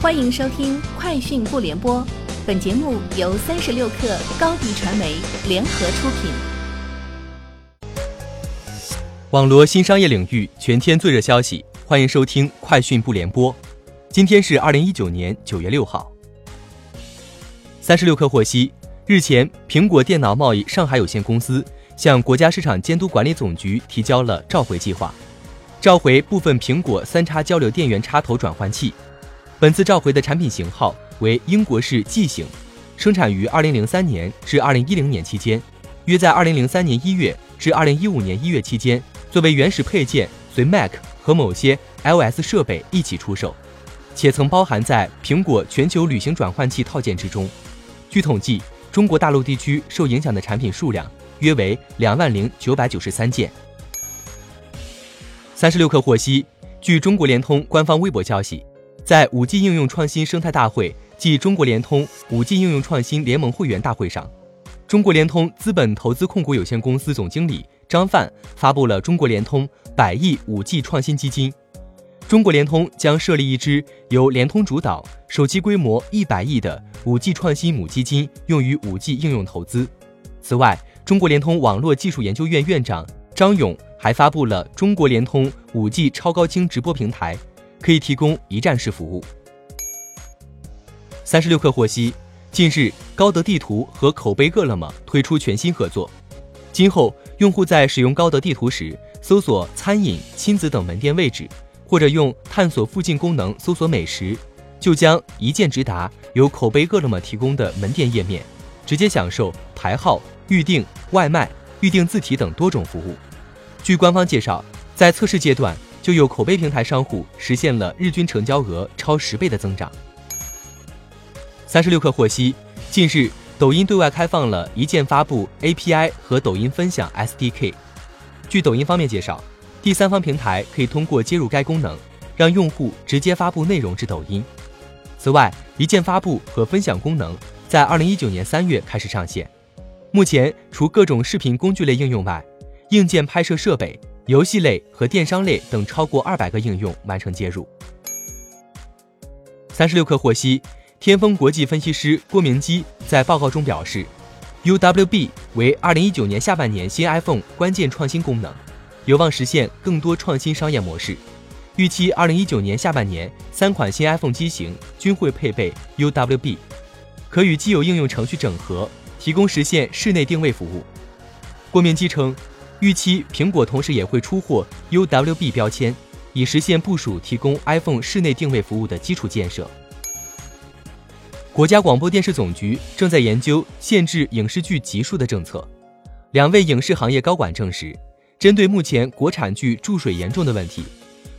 欢迎收听《快讯不联播》，本节目由三十六克高低传媒联合出品。网罗新商业领域全天最热消息，欢迎收听《快讯不联播》。今天是二零一九年九月六号。三十六克获悉，日前，苹果电脑贸易上海有限公司向国家市场监督管理总局提交了召回计划，召回部分苹果三叉交流电源插头转换器。本次召回的产品型号为英国式 G 型，生产于2003年至2010年期间，约在2003年1月至2015年1月期间，作为原始配件随 Mac 和某些 iOS 设备一起出售，且曾包含在苹果全球旅行转换器套件之中。据统计，中国大陆地区受影响的产品数量约为两万零九百九十三件。三十六氪获悉，据中国联通官方微博消息。在五 G 应用创新生态大会暨中国联通五 G 应用创新联盟会员大会上，中国联通资本投资控股有限公司总经理张范发布了中国联通百亿五 G 创新基金。中国联通将设立一支由联通主导、首期规模一百亿的五 G 创新母基金，用于五 G 应用投资。此外，中国联通网络技术研究院院长张勇还发布了中国联通五 G 超高清直播平台。可以提供一站式服务。三十六氪获悉，近日高德地图和口碑饿了么推出全新合作，今后用户在使用高德地图时，搜索餐饮、亲子等门店位置，或者用探索附近功能搜索美食，就将一键直达由口碑饿了么提供的门店页面，直接享受排号、预订、外卖、预订自提等多种服务。据官方介绍，在测试阶段。就有口碑平台商户实现了日均成交额超十倍的增长。三十六氪获悉，近日抖音对外开放了一键发布 API 和抖音分享 SDK。据抖音方面介绍，第三方平台可以通过接入该功能，让用户直接发布内容至抖音。此外，一键发布和分享功能在二零一九年三月开始上线。目前，除各种视频工具类应用外，硬件拍摄设备。游戏类和电商类等超过二百个应用完成接入。三十六氪获悉，天风国际分析师郭明基在报告中表示，UWB 为二零一九年下半年新 iPhone 关键创新功能，有望实现更多创新商业模式。预期二零一九年下半年三款新 iPhone 机型均会配备 UWB，可与既有应用程序整合，提供实现室内定位服务。郭明基称。预期苹果同时也会出货 UWB 标签，以实现部署提供 iPhone 室内定位服务的基础建设。国家广播电视总局正在研究限制影视剧集数的政策。两位影视行业高管证实，针对目前国产剧注水严重的问题，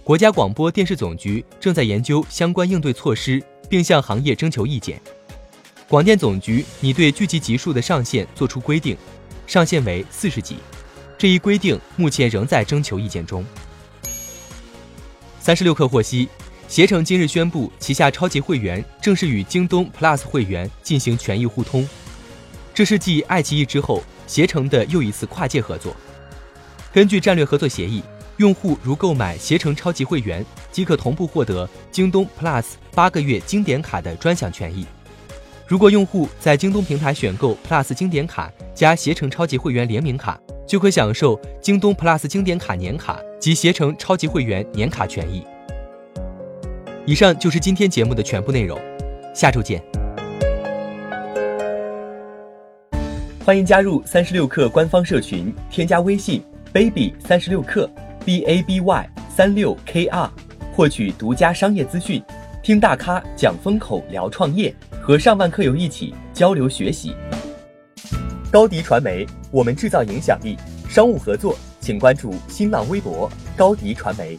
国家广播电视总局正在研究相关应对措施，并向行业征求意见。广电总局拟对剧集集数的上限作出规定，上限为四十集。这一规定目前仍在征求意见中。三十六氪获悉，携程今日宣布，旗下超级会员正式与京东 Plus 会员进行权益互通，这是继爱奇艺之后，携程的又一次跨界合作。根据战略合作协议，用户如购买携程超级会员，即可同步获得京东 Plus 八个月经典卡的专享权益。如果用户在京东平台选购 Plus 经典卡加携程超级会员联名卡，就可享受京东 Plus 经典卡年卡及携程超级会员年卡权益。以上就是今天节目的全部内容，下周见。欢迎加入三十六氪官方社群，添加微信 baby 三十六氪 b a b y 三六 k r，获取独家商业资讯，听大咖讲风口，聊创业，和上万客友一起交流学习。高迪传媒，我们制造影响力。商务合作，请关注新浪微博高迪传媒。